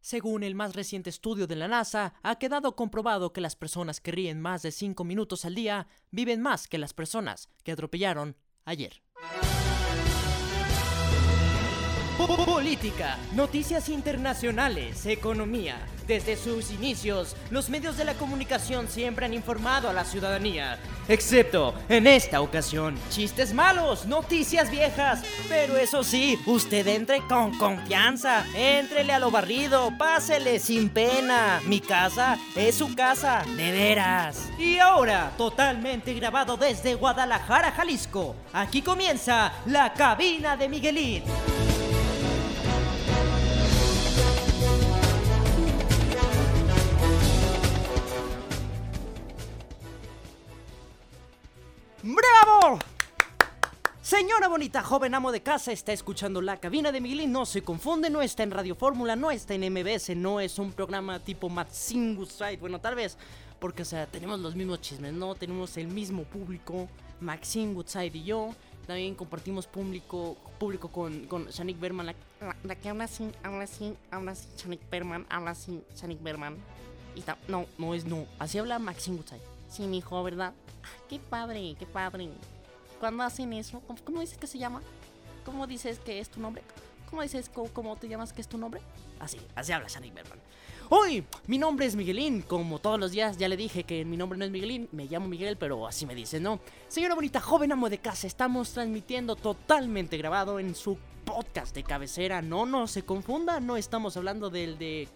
Según el más reciente estudio de la NASA, ha quedado comprobado que las personas que ríen más de 5 minutos al día viven más que las personas que atropellaron ayer. Política, noticias internacionales, economía. Desde sus inicios, los medios de la comunicación siempre han informado a la ciudadanía. Excepto en esta ocasión, chistes malos, noticias viejas. Pero eso sí, usted entre con confianza. Éntrele a lo barrido, pásele sin pena. Mi casa es su casa, de veras. Y ahora, totalmente grabado desde Guadalajara, Jalisco. Aquí comienza la cabina de Miguelín. ¡Bravo! Señora bonita, joven amo de casa, está escuchando la cabina de Miguelín. No se confunde, no está en Radio Fórmula, no está en MBS, no es un programa tipo Matzingus Side. Bueno, tal vez, porque, o sea, tenemos los mismos chismes, ¿no? Tenemos el mismo público, Maxine Woodside y yo. También compartimos público, público con, con Shanik Berman. La, que habla así, habla así, habla así, Shanik Berman, habla así, Shanik Berman. Ta, no, no es no. Así habla Maxine Woodside. Sí, mi hijo, ¿verdad? Qué padre, qué padre. Cuando hacen eso, ¿cómo, dices que se llama? ¿Cómo dices que es tu nombre? ¿Cómo dices cómo, te llamas que es tu nombre? Así, así habla Shanik Berman. Hoy, mi nombre es Miguelín. Como todos los días ya le dije que mi nombre no es Miguelín, me llamo Miguel, pero así me dicen, ¿no? Señora bonita, joven amo de casa, estamos transmitiendo totalmente grabado en su podcast de cabecera. No, no se confunda, no estamos hablando del de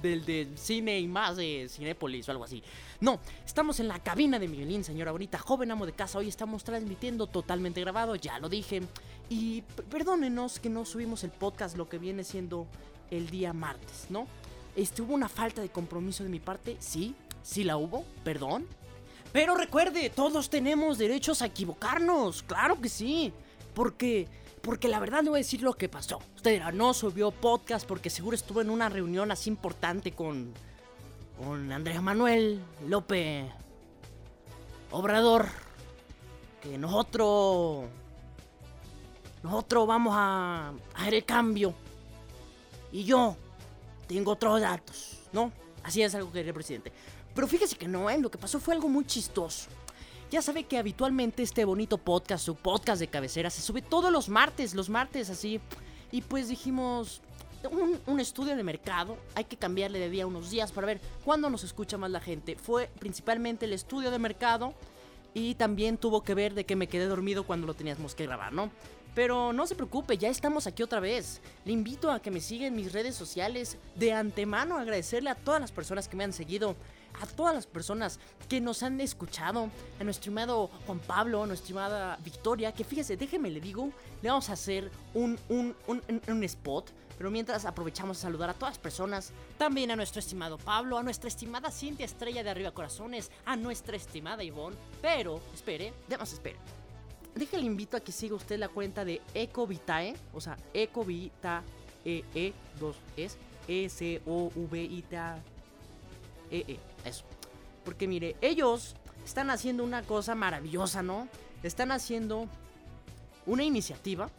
del de cine y más de Cinépolis o algo así. No, estamos en la cabina de Miguelín, señora bonita, joven amo de casa. Hoy estamos transmitiendo totalmente grabado, ya lo dije. Y perdónenos que no subimos el podcast lo que viene siendo el día martes, ¿no? Este, hubo una falta de compromiso de mi parte, sí, sí la hubo, perdón. Pero recuerde, todos tenemos derechos a equivocarnos, claro que sí. Porque porque la verdad no voy a decir lo que pasó. Usted dirá, no subió podcast porque seguro estuvo en una reunión así importante con. con Andrés Manuel López Obrador. Que nosotros. Nosotros vamos a, a hacer el cambio. Y yo tengo otros datos, ¿no? Así es algo que quería el presidente. Pero fíjese que no, ¿eh? Lo que pasó fue algo muy chistoso. Ya sabe que habitualmente este bonito podcast, su podcast de cabecera, se sube todos los martes, los martes así. Y pues dijimos, un, estudio de mercado, hay que cambiarle de día unos días para ver cuándo nos escucha más la gente. Fue principalmente el estudio de mercado y también tuvo que ver de que me quedé dormido cuando lo teníamos que grabar, ¿no? Pero no se preocupe, ya estamos aquí otra vez. Le invito a que me siga en mis redes sociales. De antemano agradecerle a todas las personas que me han seguido a todas las personas que nos han escuchado, a nuestro estimado Juan Pablo, a nuestra estimada Victoria, que fíjese, déjeme le digo, le vamos a hacer un, un, un, spot, pero mientras aprovechamos a saludar a todas las personas, también a nuestro estimado Pablo, a nuestra estimada Cintia Estrella de Arriba Corazones, a nuestra estimada Ivonne, pero, espere, demás espere. Déjale invito a que siga usted la cuenta de Ecovitae, o sea, Ecovitae, E, 2 es, E-C-O-V-I-T-A, E-E. Eso. Porque mire, ellos están haciendo una cosa maravillosa, ¿no? Están haciendo una iniciativa.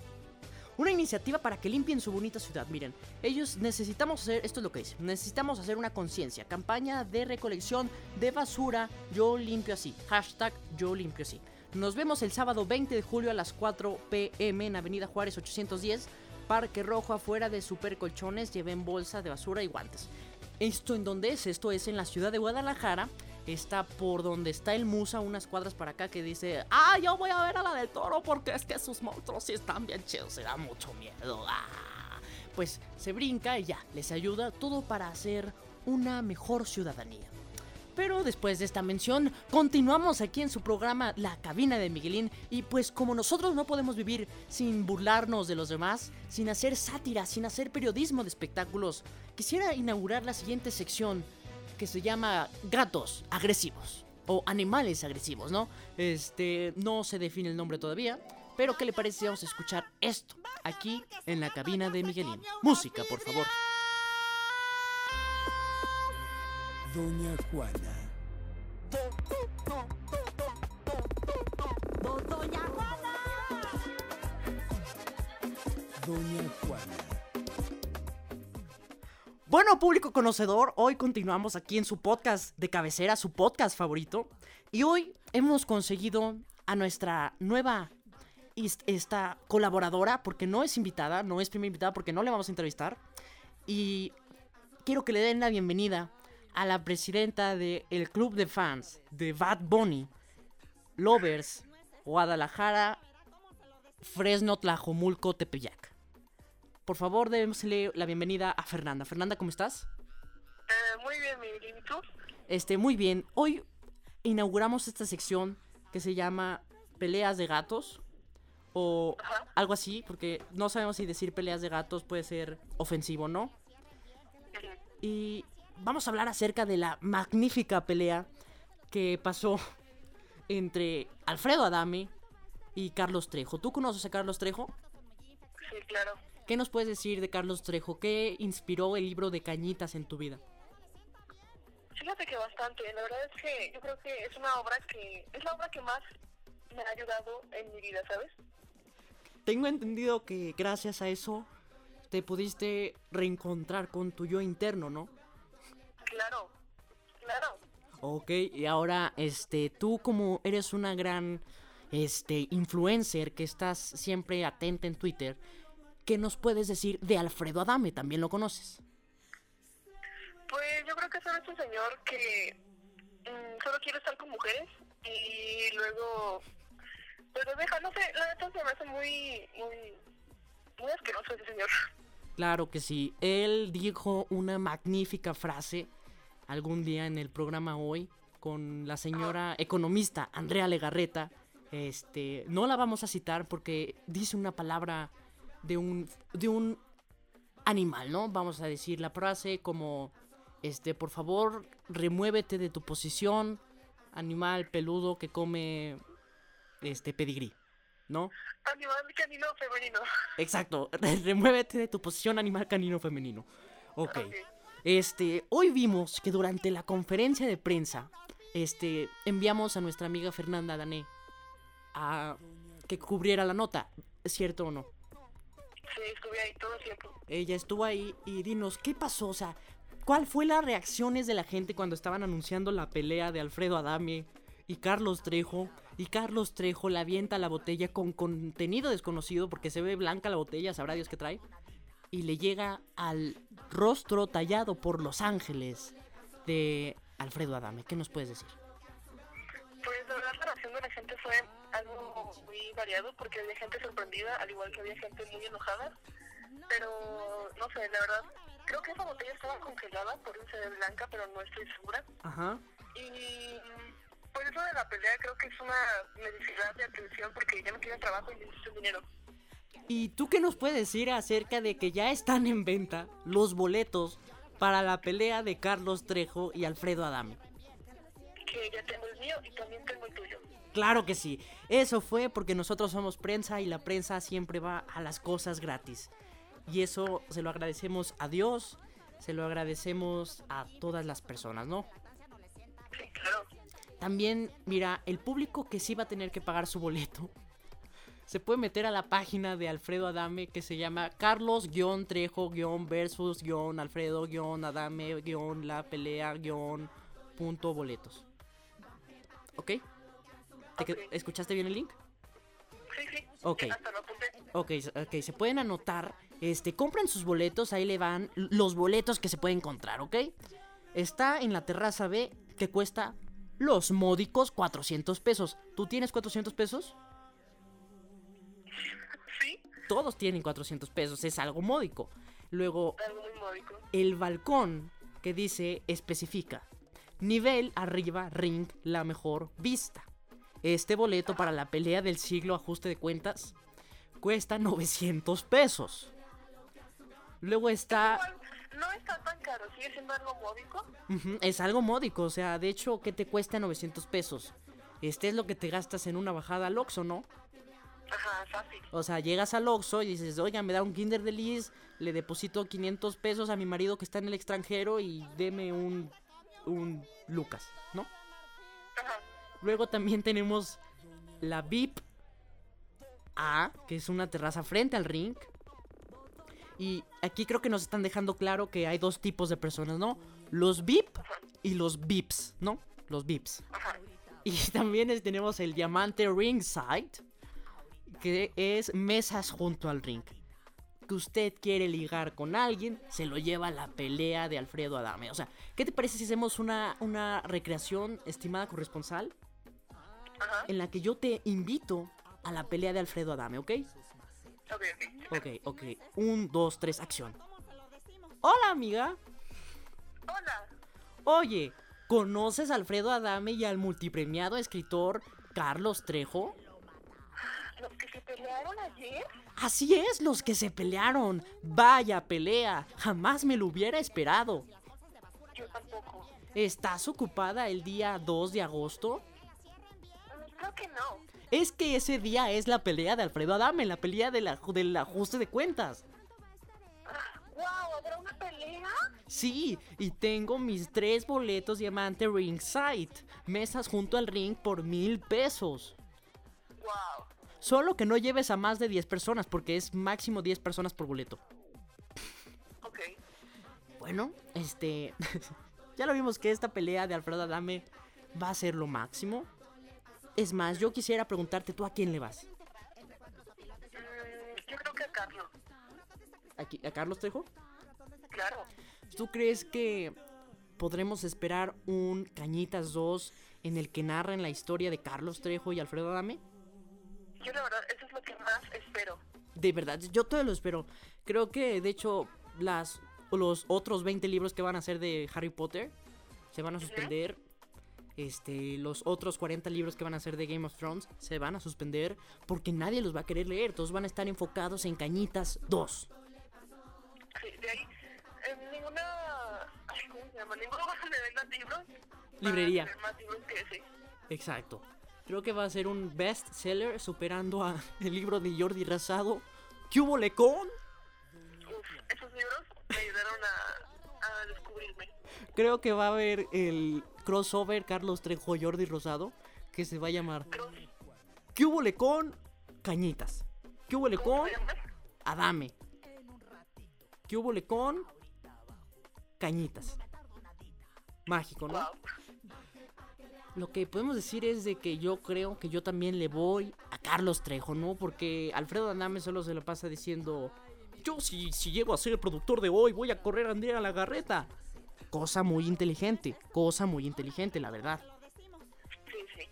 Una iniciativa para que limpien su bonita ciudad. Miren, ellos necesitamos hacer, esto es lo que dicen, necesitamos hacer una conciencia, campaña de recolección de basura, yo limpio así, hashtag yo limpio así. Nos vemos el sábado 20 de julio a las 4 pm en Avenida Juárez 810, Parque Rojo afuera de Super Colchones, lleven bolsa de basura y guantes. ¿Esto en dónde es? Esto es en la ciudad de Guadalajara. Está por donde está el Musa, unas cuadras para acá, que dice: Ah, yo voy a ver a la del toro porque es que sus monstruos sí están bien chidos, se da mucho miedo. Ah. Pues se brinca y ya, les ayuda todo para hacer una mejor ciudadanía. Pero después de esta mención, continuamos aquí en su programa La Cabina de Miguelín y pues como nosotros no podemos vivir sin burlarnos de los demás, sin hacer sátira, sin hacer periodismo de espectáculos, quisiera inaugurar la siguiente sección que se llama Gatos Agresivos o Animales Agresivos, ¿no? Este, no se define el nombre todavía, pero ¿qué le parece vamos a escuchar esto aquí en la cabina de Miguelín? Música, por favor. Doña Juana. Doña Juana. Doña Juana. Bueno, público conocedor, hoy continuamos aquí en su podcast de cabecera, su podcast favorito. Y hoy hemos conseguido a nuestra nueva esta colaboradora, porque no es invitada, no es primera invitada, porque no le vamos a entrevistar. Y quiero que le den la bienvenida a la presidenta del club de fans de Bad Bunny, Lovers, Guadalajara, Fresno, Tlajomulco, Tepeyac. Por favor, démosle la bienvenida a Fernanda. Fernanda, ¿cómo estás? Eh, muy bien. ¿Y tú? Este, muy bien. Hoy inauguramos esta sección que se llama Peleas de Gatos. O Ajá. algo así, porque no sabemos si decir peleas de gatos puede ser ofensivo o no. Y vamos a hablar acerca de la magnífica pelea que pasó entre Alfredo Adame y Carlos Trejo. ¿Tú conoces a Carlos Trejo? Sí, claro. ¿Qué nos puedes decir de Carlos Trejo? ¿Qué inspiró el libro de Cañitas en tu vida? Fíjate que bastante. La verdad es que yo creo que es una obra que es la obra que más me ha ayudado en mi vida, ¿sabes? Tengo entendido que gracias a eso te pudiste reencontrar con tu yo interno, ¿no? Claro, claro. Ok, y ahora, este, tú como eres una gran, este, influencer que estás siempre atenta en Twitter, ¿qué nos puedes decir de Alfredo Adame? ¿También lo conoces? Pues yo creo que solo es un señor que mm, solo quiere estar con mujeres y luego pues lo deja, no sé, la neta se me hace muy, muy, muy asqueroso ese señor. Claro que sí. Él dijo una magnífica frase algún día en el programa hoy con la señora economista Andrea Legarreta. Este, no la vamos a citar porque dice una palabra de un de un animal, ¿no? Vamos a decir la frase como este, por favor, remuévete de tu posición, animal peludo que come este pedigrí, ¿no? Animal canino femenino. Exacto, remuévete de tu posición animal canino femenino. Ok. Ok. Este, hoy vimos que durante la conferencia de prensa, este, enviamos a nuestra amiga Fernanda Dané a que cubriera la nota, ¿es cierto o no? Sí, estuve ahí todo el tiempo. Ella estuvo ahí y dinos, ¿qué pasó? O sea, ¿cuál fue las reacciones de la gente cuando estaban anunciando la pelea de Alfredo Adame y Carlos Trejo? Y Carlos Trejo le avienta la botella con contenido desconocido porque se ve blanca la botella, sabrá Dios qué trae. Y le llega al rostro tallado por Los Ángeles de Alfredo Adame. ¿Qué nos puedes decir? Pues la verdad la reacción de la gente fue algo muy variado porque había gente sorprendida, al igual que había gente muy enojada. Pero no sé, la verdad, creo que esa botella estaba congelada, por se ve blanca, pero no estoy segura. Ajá. Y pues eso de la pelea creo que es una necesidad de atención porque ya no tienen trabajo y necesitan dinero. ¿Y tú qué nos puedes decir acerca de que ya están en venta los boletos para la pelea de Carlos Trejo y Alfredo Adame? Que ya tengo el mío y también tengo el tuyo. Claro que sí. Eso fue porque nosotros somos prensa y la prensa siempre va a las cosas gratis. Y eso se lo agradecemos a Dios, se lo agradecemos a todas las personas, ¿no? Sí, claro. También, mira, el público que sí va a tener que pagar su boleto se puede meter a la página de Alfredo Adame que se llama Carlos-Trejo-versus-Alfredo-Adame-la pelea-punto boletos. ¿Ok? ¿Te que- Ok. ¿Escuchaste bien el link? Sí, sí. Ok. Ok, ok, se pueden anotar. Este, compren sus boletos, ahí le van los boletos que se pueden encontrar, ¿ok? Está en la terraza B que cuesta los módicos 400 pesos. ¿Tú tienes 400 pesos? Todos tienen 400 pesos, es algo módico. Luego, algo muy módico. el balcón que dice, especifica, nivel arriba, ring, la mejor vista. Este boleto para la pelea del siglo ajuste de cuentas cuesta 900 pesos. Luego está... No está tan caro, sigue siendo algo módico. Es algo módico, o sea, de hecho, ¿qué te cuesta 900 pesos? Este es lo que te gastas en una bajada al Oxxo, ¿no? Ajá, fácil. O sea, llegas al Oxxo y dices, oiga, me da un Kinder de Liz, le deposito 500 pesos a mi marido que está en el extranjero y deme un, un Lucas, ¿no? Ajá. Luego también tenemos la VIP A, que es una terraza frente al ring. Y aquí creo que nos están dejando claro que hay dos tipos de personas, ¿no? Los VIP y los VIPs, ¿no? Los VIPs. Ajá. Y también tenemos el diamante ringside, que es mesas junto al ring. Que usted quiere ligar con alguien, se lo lleva a la pelea de Alfredo Adame. O sea, ¿qué te parece si hacemos una, una recreación, estimada corresponsal, Ajá. en la que yo te invito a la pelea de Alfredo Adame, ¿ok? Ok, ok. Ok, ok. Un, dos, tres, acción. Hola, amiga. Hola. Oye, ¿conoces a Alfredo Adame y al multipremiado escritor Carlos Trejo? ¿Los que se pelearon ayer? Así es, los que se pelearon. Vaya pelea. Jamás me lo hubiera esperado. Yo tampoco. ¿Estás ocupada el día 2 de agosto? Mm, Creo que no. Es que ese día es la pelea de Alfredo Adame, la pelea de la- del ajuste de cuentas. ¡Wow! ¿Habrá una pelea? Sí, y tengo mis tres boletos diamante ringside. Mesas junto al ring por mil pesos. Solo que no lleves a más de 10 personas, porque es máximo 10 personas por boleto. Ok. Bueno, este. ya lo vimos que esta pelea de Alfredo Adame va a ser lo máximo. Es más, yo quisiera preguntarte, ¿tú a quién le vas? Mm, yo creo que a Carlos. ¿Aquí, ¿A Carlos Trejo? Claro. ¿Tú crees que podremos esperar un Cañitas 2 en el que narren la historia de Carlos Trejo y Alfredo Adame? Yo la verdad, eso es lo que más espero. De verdad, yo todo lo espero. Creo que, de hecho, las, los otros 20 libros que van a ser de Harry Potter se van a suspender. Este, los otros 40 libros que van a ser de Game of Thrones se van a suspender porque nadie los va a querer leer. Todos van a estar enfocados en Cañitas 2. Sí, de ahí, en ninguna. Ay, ¿Cómo se llama? Ninguno va a leer los libros. Librería. más libros que ese. Exacto. Creo que va a ser un best seller superando a el libro de Jordi Rosado. ¿Qué hubo lecón? Esos libros me ayudaron a, a descubrirme. Creo que va a haber el crossover Carlos Trejo Jordi Rosado que se va a llamar Cruz, ¿Qué hubo con Cañitas? ¿Qué hubo ¿cómo con se llama? Adame? ¿Qué hubo con Cañitas? Mágico, ¿no? Wow. Lo que podemos decir es de que yo creo que yo también le voy a Carlos Trejo, ¿no? Porque Alfredo Adame solo se lo pasa diciendo, yo si, si llego a ser el productor de hoy voy a correr a Andrea Lagarreta. Cosa muy inteligente, cosa muy inteligente, la verdad.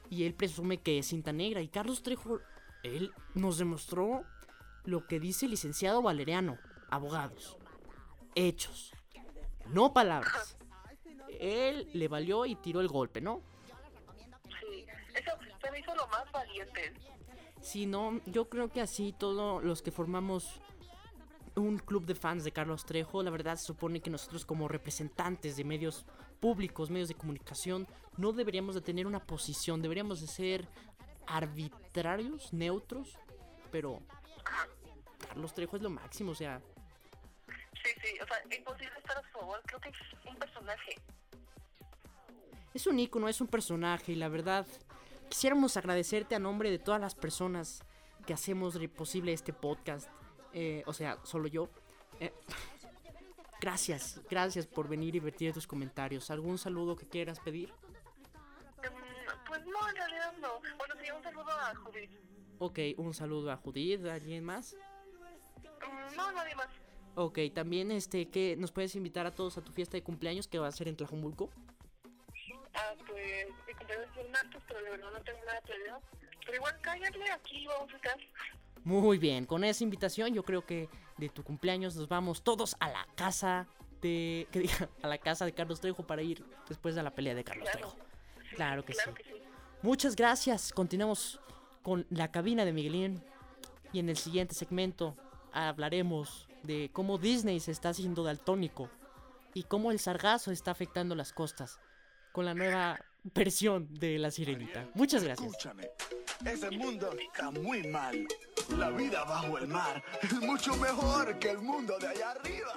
Y él presume que es cinta negra. Y Carlos Trejo, él nos demostró lo que dice el licenciado Valeriano. Abogados. Hechos. No palabras. Él le valió y tiró el golpe, ¿no? Sí. Eso se me hizo lo más valiente. Si no, yo creo que así todos los que formamos un club de fans de Carlos Trejo, la verdad se supone que nosotros como representantes de medios públicos, medios de comunicación, no deberíamos de tener una posición, deberíamos de ser arbitrarios, neutros, pero Carlos Trejo es lo máximo, o sea, Sí, sí. O sea, imposible estar a su favor. Creo que es un personaje. es un ícono, es un personaje y la verdad quisiéramos agradecerte a nombre de todas las personas que hacemos posible este podcast, eh, o sea, solo yo. Eh, gracias, gracias por venir y vertir tus comentarios. ¿Algún saludo que quieras pedir? Pues no, en realidad no. Bueno, sí, un saludo a Judith. Ok, un saludo a Judith, ¿a alguien más? Mm, no, nadie más. Ok, también este, que nos puedes invitar a todos a tu fiesta de cumpleaños que va a ser en Tlajomulco. Mi cumpleaños es el martes, pero de verdad no tengo nada planeado. Pero igual cállate, aquí vamos a estar. Muy bien, con esa invitación yo creo que de tu cumpleaños nos vamos todos a la casa de que diga, a la casa de Carlos Trejo para ir después de la pelea de Carlos Claro. Trejo. Claro que Claro sí. que sí. Muchas gracias. Continuamos con la cabina de Miguelín y en el siguiente segmento hablaremos de cómo Disney se está haciendo daltónico y cómo el sargazo está afectando las costas con la nueva versión de La Sirenita. Muchas gracias. Escúchame, ese mundo está muy mal. La vida bajo el mar es mucho mejor que el mundo de allá arriba.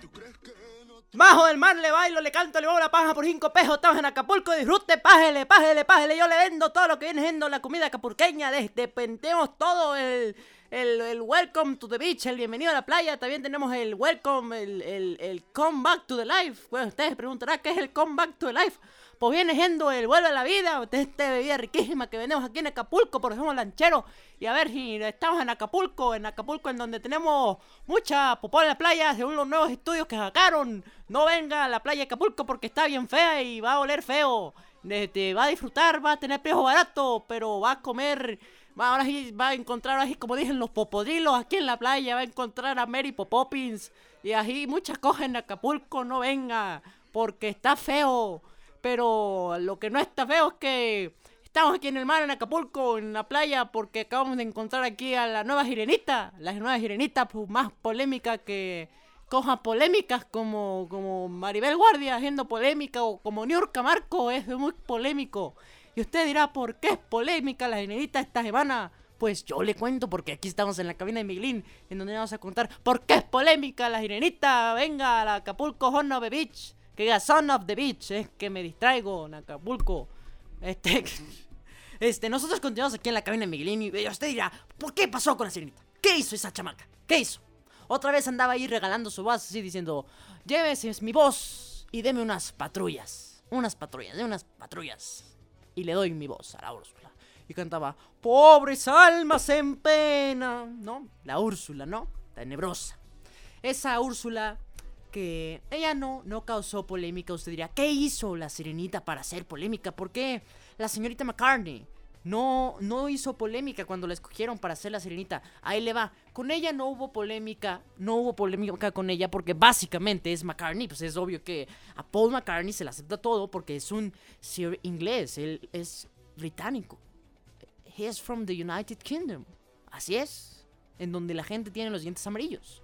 ¿Tú crees que no Bajo del mar le bailo, le canto, le muevo la paja por cinco pesos. Estamos en Acapulco, disfrute, pájele, pájele, pájele. Yo le vendo todo lo que viene siendo la comida acapulqueña. Desde pentemos todo el, el, el welcome to the beach, el bienvenido a la playa. También tenemos el welcome, el, el, el come back to the life. Bueno, ustedes preguntarán qué es el come back to the life. Pues viene siendo el vuelve a la vida, esta bebida riquísima que vendemos aquí en Acapulco, porque somos lancheros. Y a ver si estamos en Acapulco, en Acapulco en donde tenemos mucha popó en la playa, según los nuevos estudios que sacaron. No venga a la playa de Acapulco porque está bien fea y va a oler feo. Este, va a disfrutar, va a tener precio barato, pero va a comer Va, ahora sí va a encontrar, así como dicen los popodrilos aquí en la playa, va a encontrar a Mary Popopins. Y así muchas cosas en Acapulco, no venga, porque está feo. Pero lo que no está feo es que estamos aquí en el mar, en Acapulco, en la playa, porque acabamos de encontrar aquí a la nueva sirenita. La nueva sirenita pues, más polémica que cosas polémicas como, como Maribel Guardia haciendo polémica o como Niurka Marco es muy polémico. Y usted dirá, ¿por qué es polémica la generita esta semana? Pues yo le cuento porque aquí estamos en la cabina de Miguelín, en donde vamos a contar por qué es polémica la sirenita. Venga la Acapulco the Beach. Que diga Son of the Beach, es que me distraigo en. Este, este, nosotros continuamos aquí en la cabina de Miguelín y usted dirá, ¿por qué pasó con la sirenita? ¿Qué hizo esa chamaca? ¿Qué hizo? Otra vez andaba ahí regalando su voz así diciendo, llévese mi voz y deme unas patrullas. Unas patrullas, de unas patrullas y le doy mi voz a la Úrsula. Y cantaba, pobres almas en pena, ¿no? La Úrsula, ¿no? Tenebrosa. Esa Úrsula que ella no, no causó polémica, usted diría, ¿qué hizo la sirenita para hacer polémica? ¿Por qué la señorita McCartney no, no hizo polémica cuando la escogieron para ser la sirenita? Ahí le va. Con ella no hubo polémica, no hubo polémica con ella porque básicamente es McCartney. Pues es obvio que a Paul McCartney se le acepta todo porque es un sir inglés, él es británico. He is from the United Kingdom. Así es. En donde la gente tiene los dientes amarillos.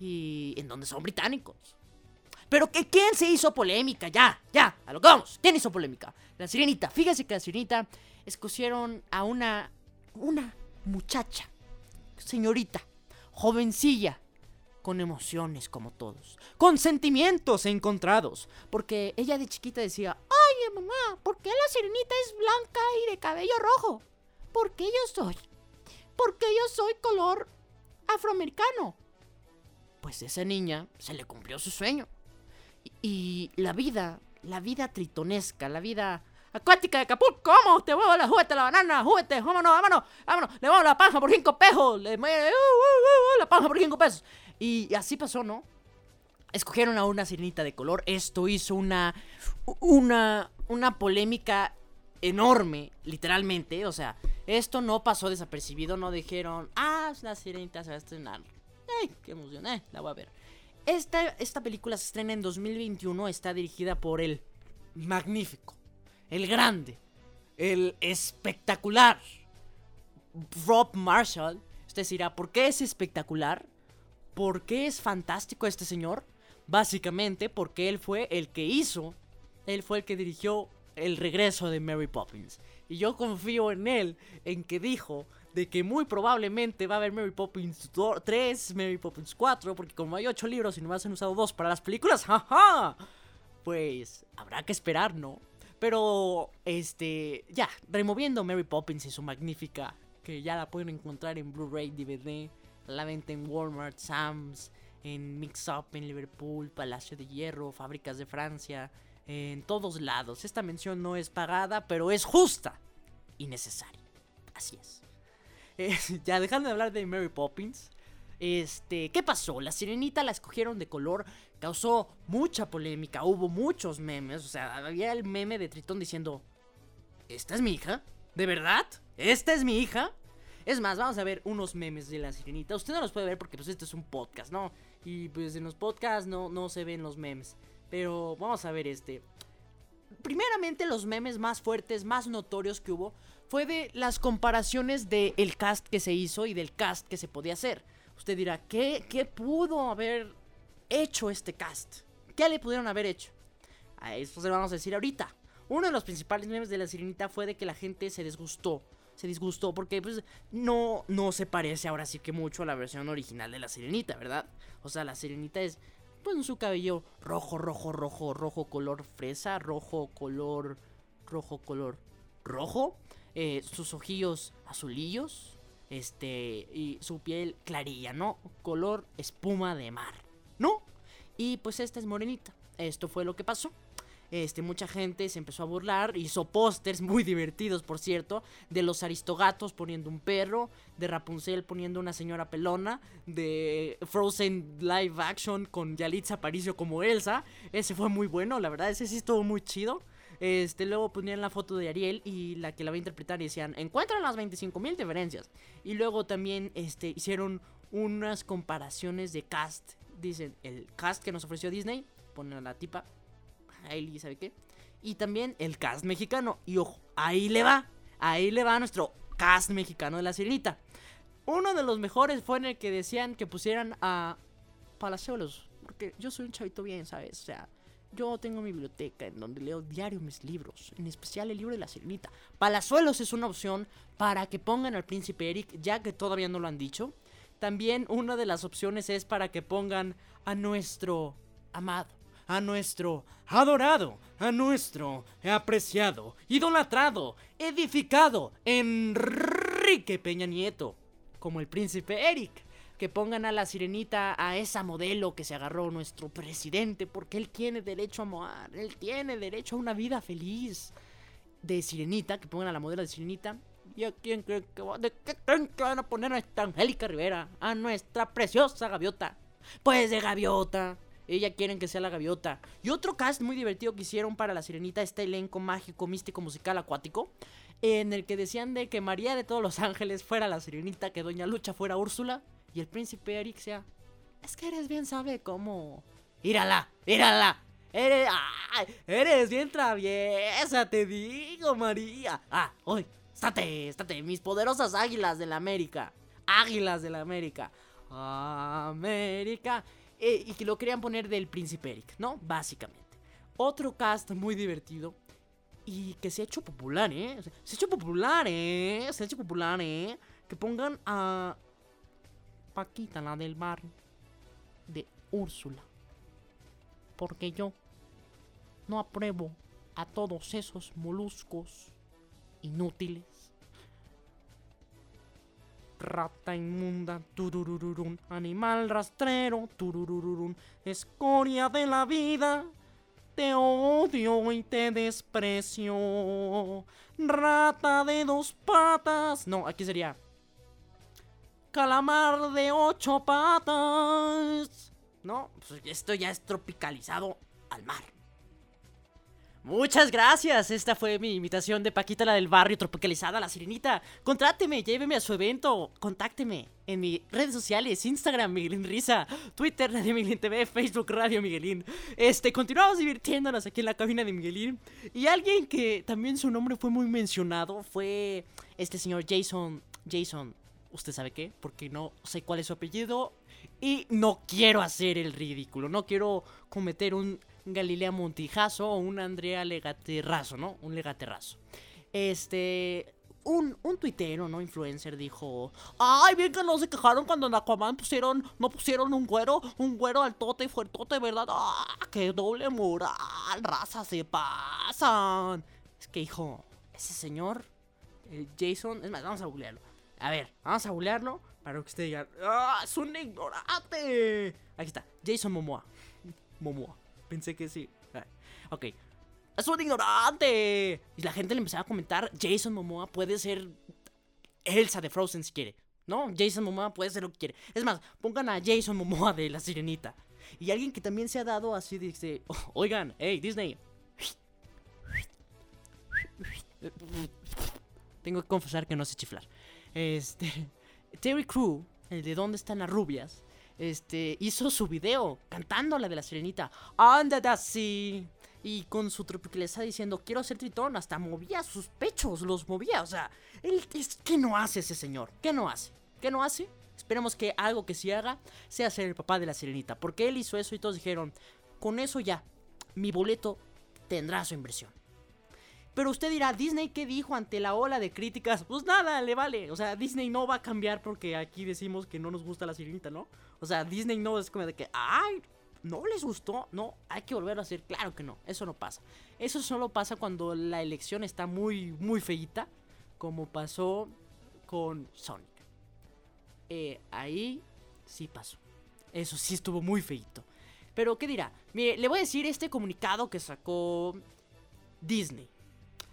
Y en donde son británicos. Pero que quién se hizo polémica, ya, ya, a lo que vamos. ¿Quién hizo polémica? La sirenita. Fíjese que la sirenita escogieron a una una muchacha señorita, jovencilla, con emociones como todos, con sentimientos encontrados, porque ella de chiquita decía, ay mamá, ¿por qué la sirenita es blanca y de cabello rojo? ¿Por qué yo soy? ¿Por qué yo soy color afroamericano? Pues esa niña se le cumplió su sueño. Y, la vida, la vida tritonesca, la vida acuática de Acapulco, vamos, te muevo la juguete, la banana, juguete, vámonos, vámonos, vámonos, le muevo la panja por 5 pesos, le muevo uh, uh, uh, la panja por 5 pesos. Y así pasó, ¿no? Escogieron a una sirenita de color, esto hizo una, una, una polémica enorme, literalmente, o sea, esto no pasó desapercibido, no dijeron, ah, la sirenita se va a estrenar. Ay, qué emoción, eh, la voy a ver. Esta, esta película se estrena en 2021, está dirigida por el magnífico, el grande, el espectacular Rob Marshall. Usted dirá, ¿por qué es espectacular? ¿Por qué es fantástico este señor? Básicamente porque él fue el que hizo, él fue el que dirigió el regreso de Mary Poppins. Y yo confío en él, en que dijo de que muy probablemente va a haber Mary Poppins 3, Mary Poppins 4, porque como hay 8 libros y nomás han usado 2 para las películas, jaja, pues habrá que esperar, ¿no? Pero, este, ya, removiendo Mary Poppins y su magnífica, que ya la pueden encontrar en Blu-ray, DVD, la venta en Walmart, Sam's, en Mix Up, en Liverpool, Palacio de Hierro, Fábricas de Francia, en todos lados. Esta mención no es pagada, pero es justa y necesaria. Así es. Ya dejando de hablar de Mary Poppins, este, ¿qué pasó? La sirenita la escogieron de color, causó mucha polémica, hubo muchos memes, o sea, había el meme de Tritón diciendo, ¿esta es mi hija? ¿De verdad? ¿Esta es mi hija? Es más, vamos a ver unos memes de la sirenita. Usted no los puede ver porque pues este es un podcast, ¿no? Y pues en los podcasts no, no se ven los memes. Pero vamos a ver este. Primeramente los memes más fuertes, más notorios que hubo, fue de las comparaciones del cast que se hizo y del cast que se podía hacer. Usted dirá, ¿qué, ¿qué pudo haber hecho este cast? ¿Qué le pudieron haber hecho? A esto se lo vamos a decir ahorita. Uno de los principales memes de la sirenita fue de que la gente se disgustó. Se disgustó porque pues no, no se parece ahora sí que mucho a la versión original de la sirenita, ¿verdad? O sea, la sirenita es pues su cabello rojo, rojo, rojo, rojo color fresa, rojo color, rojo color rojo, eh, sus ojillos azulillos, Este, y su piel clarilla, ¿no? Color espuma de mar, ¿no? Y pues esta es morenita. Esto fue lo que pasó. Este, mucha gente se empezó a burlar, hizo pósters muy divertidos, por cierto, de los aristogatos poniendo un perro, de Rapunzel poniendo una señora pelona, de Frozen live action con Yalitza Aparicio como Elsa. Ese fue muy bueno, la verdad, ese sí estuvo muy chido. Este, luego ponían la foto de Ariel y la que la va a interpretar y decían, encuentran las 25.000 diferencias. Y luego también este, hicieron unas comparaciones de cast. Dicen, el cast que nos ofreció Disney, ponen a la tipa, Hailey, ¿sabe qué? Y también el cast mexicano. Y ojo, ahí le va. Ahí le va nuestro cast mexicano de la sirenita. Uno de los mejores fue en el que decían que pusieran a Palazuelos. Porque yo soy un chavito bien, ¿sabes? O sea, yo tengo mi biblioteca en donde leo diario mis libros, en especial el libro de la sirenita. Palazuelos es una opción para que pongan al príncipe Eric, ya que todavía no lo han dicho. También una de las opciones es para que pongan a nuestro amado, a nuestro adorado, a nuestro apreciado, idolatrado, edificado Enrique Peña Nieto, como el príncipe Eric. Que pongan a la sirenita, a esa modelo que se agarró nuestro presidente, porque él tiene derecho a amar, él tiene derecho a una vida feliz. De sirenita, que pongan a la modelo de sirenita. ¿Y a quién creen que, va- de qué creen que van a poner a esta Angélica Rivera? A nuestra preciosa gaviota. Pues de gaviota. Ella quieren que sea la gaviota. Y otro cast muy divertido que hicieron para la sirenita, este elenco mágico, místico, musical, acuático. En el que decían de que María de todos los ángeles fuera la sirenita, que Doña Lucha fuera Úrsula. Y el príncipe Eric sea. Es que eres bien sabe cómo. ¡Írala! ¡Írala! Eres, ay, eres bien traviesa, te digo, María. Ah, hoy, estate, estate, mis poderosas águilas de la América. Águilas de la América. América. Eh, y que lo querían poner del príncipe Eric, ¿no? Básicamente. Otro cast muy divertido. Y que se ha hecho popular, ¿eh? Se ha hecho popular, ¿eh? Se ha hecho popular, ¿eh? Que pongan a Paquita, la del mar, de Úrsula. Porque yo no apruebo a todos esos moluscos inútiles. Rata inmunda, tururururun, animal rastrero, tururururun, escoria de la vida. Te odio y te desprecio. Rata de dos patas. No, aquí sería. Calamar de ocho patas. No, pues esto ya es tropicalizado al mar. Muchas gracias. Esta fue mi invitación de Paquita, la del barrio tropicalizada, la sirenita. Contráteme, lléveme a su evento. Contácteme en mis redes sociales: Instagram, Miguelín Risa, Twitter, Radio Miguelín TV, Facebook, Radio Miguelín. Este, continuamos divirtiéndonos aquí en la cabina de Miguelín. Y alguien que también su nombre fue muy mencionado fue este señor Jason. Jason, ¿usted sabe qué? Porque no sé cuál es su apellido. Y no quiero hacer el ridículo. No quiero cometer un Galilea Montijazo o un Andrea Legaterrazo, ¿no? Un Legaterrazo. Este. Un, un tuitero, ¿no? Influencer dijo. Ay, bien que no se quejaron cuando en Aquaman pusieron. No pusieron un güero. Un güero altote y fuertote, ¿verdad? ¡Ah! ¡Qué doble moral! Raza, se pasan. Es que, hijo, ese señor. el Jason. Es más, vamos a googlearlo. A ver, vamos a googlearlo para que usted diga, ¡ah! ¡Es un ignorante! Aquí está, Jason Momoa. Momoa. Pensé que sí. Ah, Ok. ¡Es un ignorante! Y la gente le empezaba a comentar, Jason Momoa puede ser Elsa de Frozen si quiere. ¿No? Jason Momoa puede ser lo que quiere. Es más, pongan a Jason Momoa de La Sirenita. Y alguien que también se ha dado así, dice, "Oh, oigan, hey, Disney. Tengo que confesar que no sé chiflar. Este. Terry Crew, el de ¿Dónde están las rubias? Este. Hizo su video cantando la de la sirenita. Ándate así. Y con su tropicalidad diciendo, quiero ser tritón. Hasta movía sus pechos, los movía. O sea, él, es- ¿qué no hace ese señor? ¿Qué no hace? ¿Qué no hace? Esperemos que algo que sí haga sea ser el papá de la sirenita. Porque él hizo eso y todos dijeron, con eso ya, mi boleto tendrá su inversión. Pero usted dirá, ¿Disney qué dijo ante la ola de críticas? Pues nada, le vale. O sea, Disney no va a cambiar porque aquí decimos que no nos gusta la sirenita, ¿no? O sea, Disney no es como de que, ay, no les gustó. No, hay que volverlo a hacer. Claro que no, eso no pasa. Eso solo pasa cuando la elección está muy, muy feita, como pasó con Sonic. eh, ahí sí pasó. Eso sí estuvo muy feito. Pero, ¿qué dirá? Mire, le voy a decir este comunicado que sacó Disney.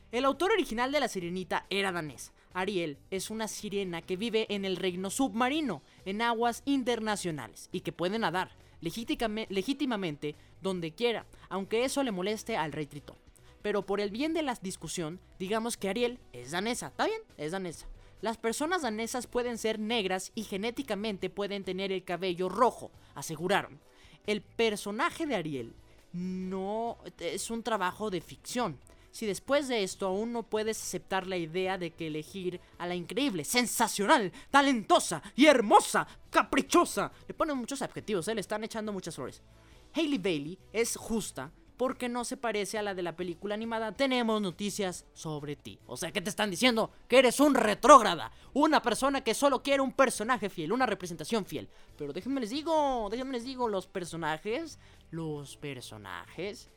El autor original de La Sirenita era danés. Ariel es una sirena que vive en el reino submarino, en aguas internacionales, y que puede nadar legítimamente donde quiera, aunque eso le moleste al rey Tritón. Pero por el bien de la discusión, digamos que Ariel es danesa. ¿Está bien? Es danesa. Las personas danesas pueden ser negras y genéticamente pueden tener el cabello rojo, aseguraron. El personaje de Ariel no es un trabajo de ficción. Si después de esto aún no puedes aceptar la idea de que elegir a la increíble, sensacional, talentosa y hermosa, caprichosa, le ponen muchos adjetivos, ¿eh? le están echando muchas flores. Hailey Bailey es justa porque no se parece a la de la película animada. Tenemos noticias sobre ti. O sea, ¿qué te están diciendo? Que eres un retrógrada. Una persona que solo quiere un personaje fiel, una representación fiel. Pero déjenme les digo, déjenme les digo, los personajes, los personajes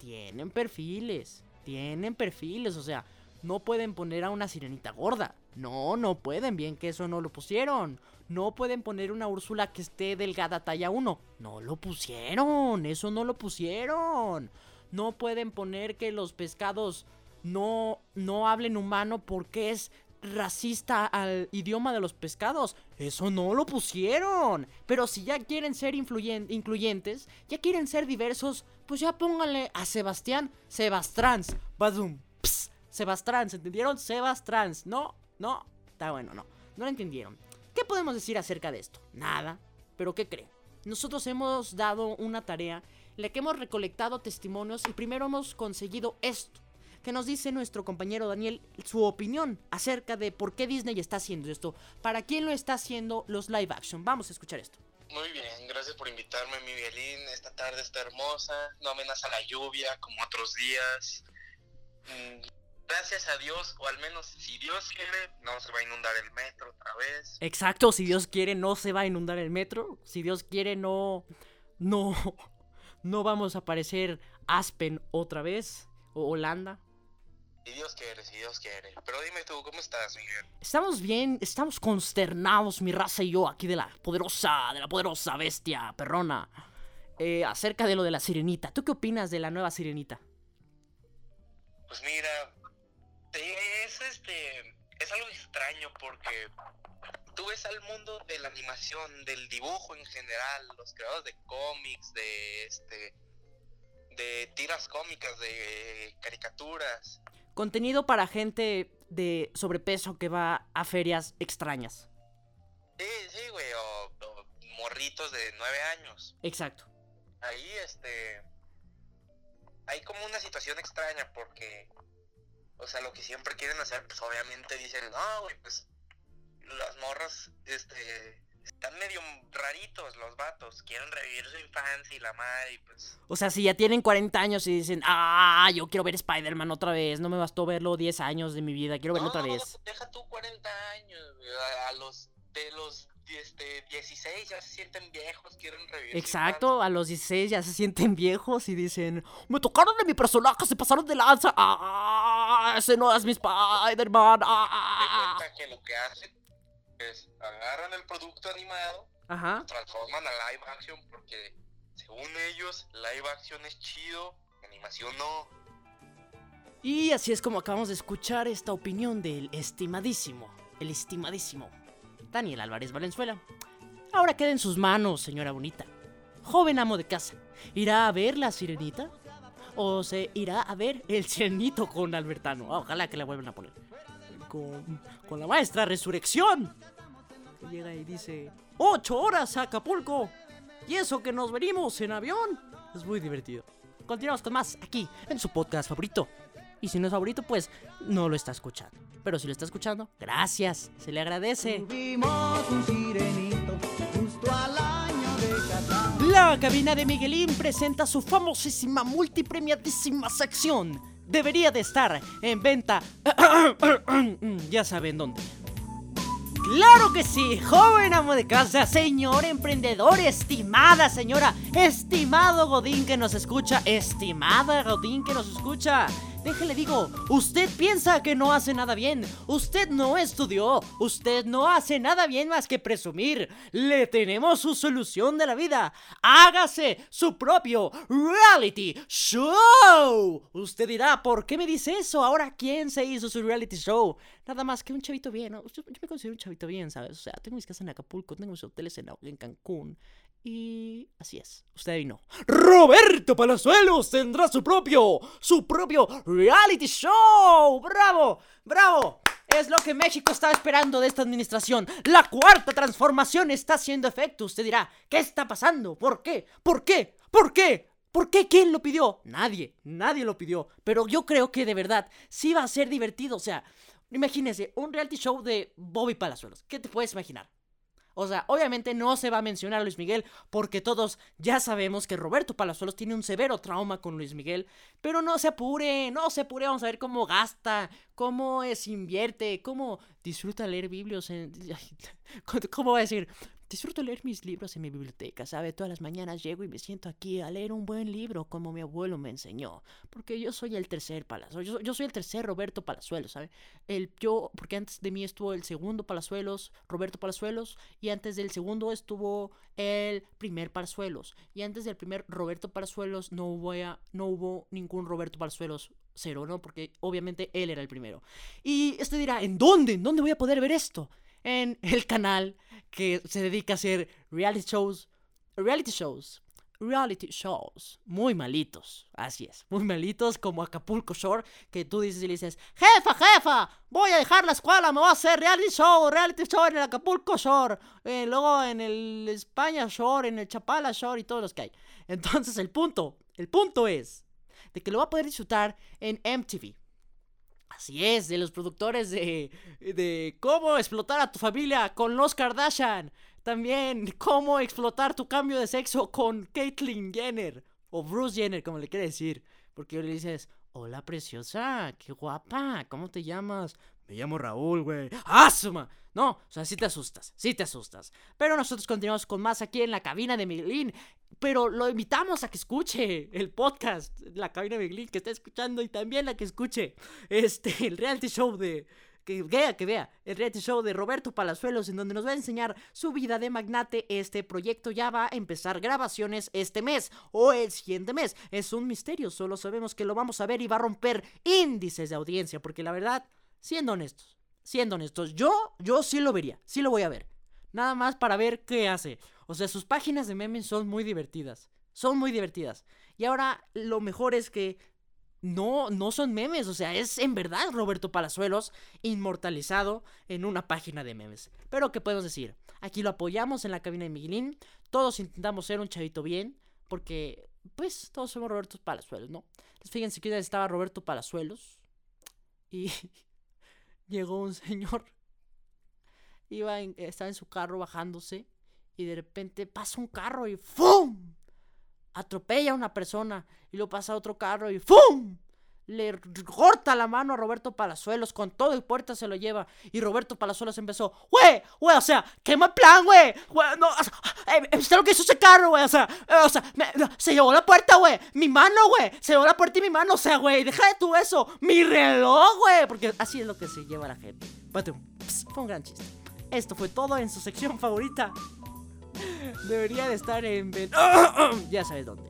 tienen perfiles. Tienen perfiles, o sea, no pueden poner a una sirenita gorda. No, no pueden, bien que eso no lo pusieron. No pueden poner una Úrsula que esté delgada talla 1. No lo pusieron, eso no lo pusieron. No pueden poner que los pescados no, no hablen humano porque es racista al idioma de los pescados. Eso no lo pusieron. Pero si ya quieren ser incluyentes, ya quieren ser diversos, pues ya pónganle a Sebastián Sebastrans. Badum. Ps, Sebastrans, ¿entendieron? Sebastrans. No, no. Está bueno, no. No lo entendieron. ¿Qué podemos decir acerca de esto? Nada. Pero ¿qué creen? Nosotros hemos dado una tarea en la que hemos recolectado testimonios y primero hemos conseguido esto que nos dice nuestro compañero Daniel su opinión acerca de por qué Disney está haciendo esto, para quién lo está haciendo los live action. Vamos a escuchar esto. Muy bien, gracias por invitarme, mi violín. Esta tarde está hermosa, no amenaza la lluvia como otros días. Mm, Gracias a Dios, o al menos si Dios quiere, no se va a inundar el metro otra vez. Exacto, si Dios quiere no se va a inundar el metro, si Dios quiere no no no vamos a aparecer Aspen otra vez o Holanda. Si Dios quiere, si Dios quiere. Pero dime tú, ¿cómo estás, Miguel? Estamos bien, estamos consternados, mi raza y yo, aquí de la poderosa, de la poderosa bestia perrona. Eh, acerca de lo de la sirenita. ¿Tú qué opinas de la nueva sirenita? Pues mira, es este, es algo extraño porque tú ves al mundo de la animación, del dibujo en general, los creadores de cómics, de este, de tiras cómicas, de caricaturas. Contenido para gente de sobrepeso que va a ferias extrañas. Sí, sí, güey, o, o morritos de nueve años. Exacto. Ahí, este, hay como una situación extraña porque, o sea, lo que siempre quieren hacer, pues obviamente dicen, no, güey, pues las morras, este, están medio raritos los vatos, quieren revivir su infancia y la madre, y pues, O sea, si ya tienen 40 años y dicen, ah, yo quiero ver Spider-Man otra vez, no me bastó verlo 10 años de mi vida, quiero verlo no, otra no, vez. deja tú 40 años, a, los, de los, este, 16 ya se sienten viejos, quieren revivir su Exacto, a los 16 ya se sienten viejos y dicen, me tocaron de mi personaje, se pasaron de lanza, ah, ese no es mi Spider-Man, de ah. que lo que hacen es agarran el producto animado, Ajá. transforman a live action porque según ellos live action es chido, animación no. Y así es como acabamos de escuchar esta opinión del estimadísimo, el estimadísimo Daniel Álvarez Valenzuela. Ahora queda en sus manos, señora bonita. Joven amo de casa, ¿irá a ver la sirenita? ¿O se irá a ver el sirenito con Albertano? Ojalá que la vuelvan a poner. Con, con la maestra Resurrección. Que llega y dice, ¡Ocho horas a Acapulco! Y eso que nos venimos en avión. Es muy divertido. Continuamos con más aquí, en su podcast favorito. Y si no es favorito, pues no lo está escuchando. Pero si lo está escuchando, gracias, se le agradece. Tuvimos un sirenito justo al año de casar. La cabina de Miguelín presenta su famosísima multipremiadísima sección. Debería de estar en venta. ya saben dónde. Claro que sí, joven amo de casa, señor emprendedor, estimada señora, estimado Godín que nos escucha, estimada Godín que nos escucha. Déjele digo, usted piensa que no hace nada bien, usted no estudió, usted no hace nada bien más que presumir. Le tenemos su solución de la vida. Hágase su propio reality show. Usted dirá, ¿por qué me dice eso? Ahora, ¿quién se hizo su reality show? Nada más que un chavito bien. Yo, yo me considero un chavito bien, ¿sabes? O sea, tengo mis casas en Acapulco, tengo mis hoteles en, en Cancún. Y así es, usted adivinó. Roberto Palazuelos tendrá su propio, su propio reality show. ¡Bravo! ¡Bravo! Es lo que México está esperando de esta administración. La cuarta transformación está haciendo efecto. Usted dirá, ¿qué está pasando? ¿Por qué? ¿Por qué? ¿Por qué? ¿Por qué? ¿Quién lo pidió? Nadie, nadie lo pidió. Pero yo creo que de verdad sí va a ser divertido. O sea, imagínese, un reality show de Bobby Palazuelos. ¿Qué te puedes imaginar? O sea, obviamente no se va a mencionar a Luis Miguel porque todos ya sabemos que Roberto Palazuelos tiene un severo trauma con Luis Miguel. Pero no se apure, no se apure, vamos a ver cómo gasta, cómo es invierte, cómo disfruta leer biblios. ¿Cómo va a decir? Disfruto leer mis libros en mi biblioteca, ¿sabe? Todas las mañanas llego y me siento aquí a leer un buen libro como mi abuelo me enseñó. Porque yo soy el tercer Palazuelos, yo, yo soy el tercer Roberto Palazuelos, ¿sabe? El, yo, porque antes de mí estuvo el segundo Palazuelos, Roberto Palazuelos, y antes del segundo estuvo el primer Palazuelos. Y antes del primer Roberto Palazuelos no hubo, ya- no hubo ningún Roberto Palazuelos cero, ¿no? Porque obviamente él era el primero. Y este dirá, ¿en dónde? ¿En dónde voy a poder ver esto? En el canal que se dedica a hacer reality shows, reality shows, reality shows, muy malitos, así es, muy malitos como Acapulco Shore, que tú dices y le dices, jefa, jefa, voy a dejar la escuela, me voy a hacer reality show, reality show en el Acapulco Shore, eh, luego en el España Shore, en el Chapala Shore y todos los que hay. Entonces el punto, el punto es de que lo va a poder disfrutar en MTV. Así es, de los productores de, de cómo explotar a tu familia con los Kardashian. También cómo explotar tu cambio de sexo con Caitlyn Jenner. O Bruce Jenner, como le quiere decir. Porque le dices, hola preciosa, qué guapa, ¿cómo te llamas? Me llamo Raúl, güey. ¡Asuma! No, o sea, sí te asustas, sí te asustas. Pero nosotros continuamos con más aquí en la cabina de Miguelín. Pero lo invitamos a que escuche el podcast, la cabina de Miguelín, que está escuchando y también la que escuche este, el reality show de. Que vea, que vea, el reality show de Roberto Palazuelos, en donde nos va a enseñar su vida de magnate. Este proyecto ya va a empezar grabaciones este mes o el siguiente mes. Es un misterio, solo sabemos que lo vamos a ver y va a romper índices de audiencia, porque la verdad, siendo honestos, siendo honestos, yo, yo sí lo vería, sí lo voy a ver. Nada más para ver qué hace. O sea, sus páginas de memes son muy divertidas. Son muy divertidas. Y ahora lo mejor es que no, no son memes. O sea, es en verdad Roberto Palazuelos inmortalizado en una página de memes. Pero, ¿qué podemos decir? Aquí lo apoyamos en la cabina de Miguelín. Todos intentamos ser un chavito bien. Porque, pues, todos somos Roberto Palazuelos, ¿no? Entonces, fíjense que estaba Roberto Palazuelos. Y llegó un señor iba estaba en su carro bajándose y de repente pasa un carro y ¡fum! atropella a una persona y luego pasa otro carro y ¡fum! Le corta la mano a Roberto Palazuelos con todo y puerta se lo lleva y Roberto Palazuelos empezó güey güey o sea qué mal plan güey no o eh, eh, ¿viste lo que hizo ese carro güey o sea eh, o sea se llevó la puerta güey mi mano güey se llevó la puerta y mi mano o sea güey deja de tú eso mi reloj güey porque así es lo que se lleva la gente Patum. Ps, fue un gran chiste esto fue todo en su sección favorita. Debería de estar en... Ya sabes dónde.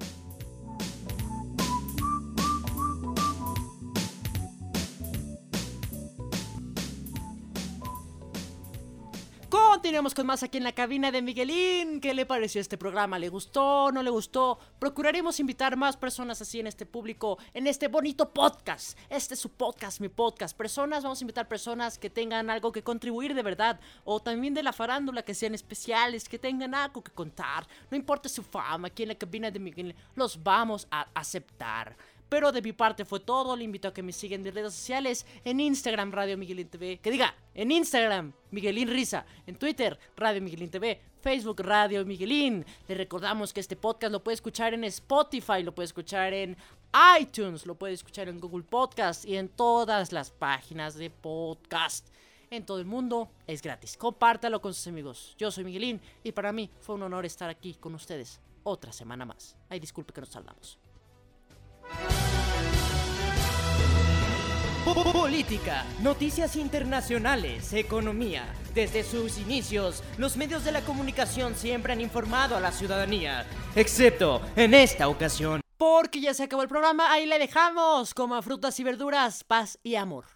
Continuamos con más aquí en la cabina de Miguelín. ¿Qué le pareció este programa? ¿Le gustó? ¿No le gustó? Procuraremos invitar más personas así en este público, en este bonito podcast. Este es su podcast, mi podcast. Personas, vamos a invitar personas que tengan algo que contribuir de verdad. O también de la farándula, que sean especiales, que tengan algo que contar. No importa su fama, aquí en la cabina de Miguelín, los vamos a aceptar. Pero de mi parte fue todo. Le invito a que me sigan en mis redes sociales. En Instagram, Radio Miguelín TV. Que diga, en Instagram, Miguelín Risa. En Twitter, Radio Miguelín TV. Facebook, Radio Miguelín. Le recordamos que este podcast lo puede escuchar en Spotify, lo puede escuchar en iTunes, lo puede escuchar en Google Podcast y en todas las páginas de podcast. En todo el mundo es gratis. Compártalo con sus amigos. Yo soy Miguelín y para mí fue un honor estar aquí con ustedes otra semana más. Ay, disculpe que nos tardamos. Política, noticias internacionales, economía. Desde sus inicios, los medios de la comunicación siempre han informado a la ciudadanía, excepto en esta ocasión. Porque ya se acabó el programa, ahí le dejamos, como frutas y verduras, paz y amor.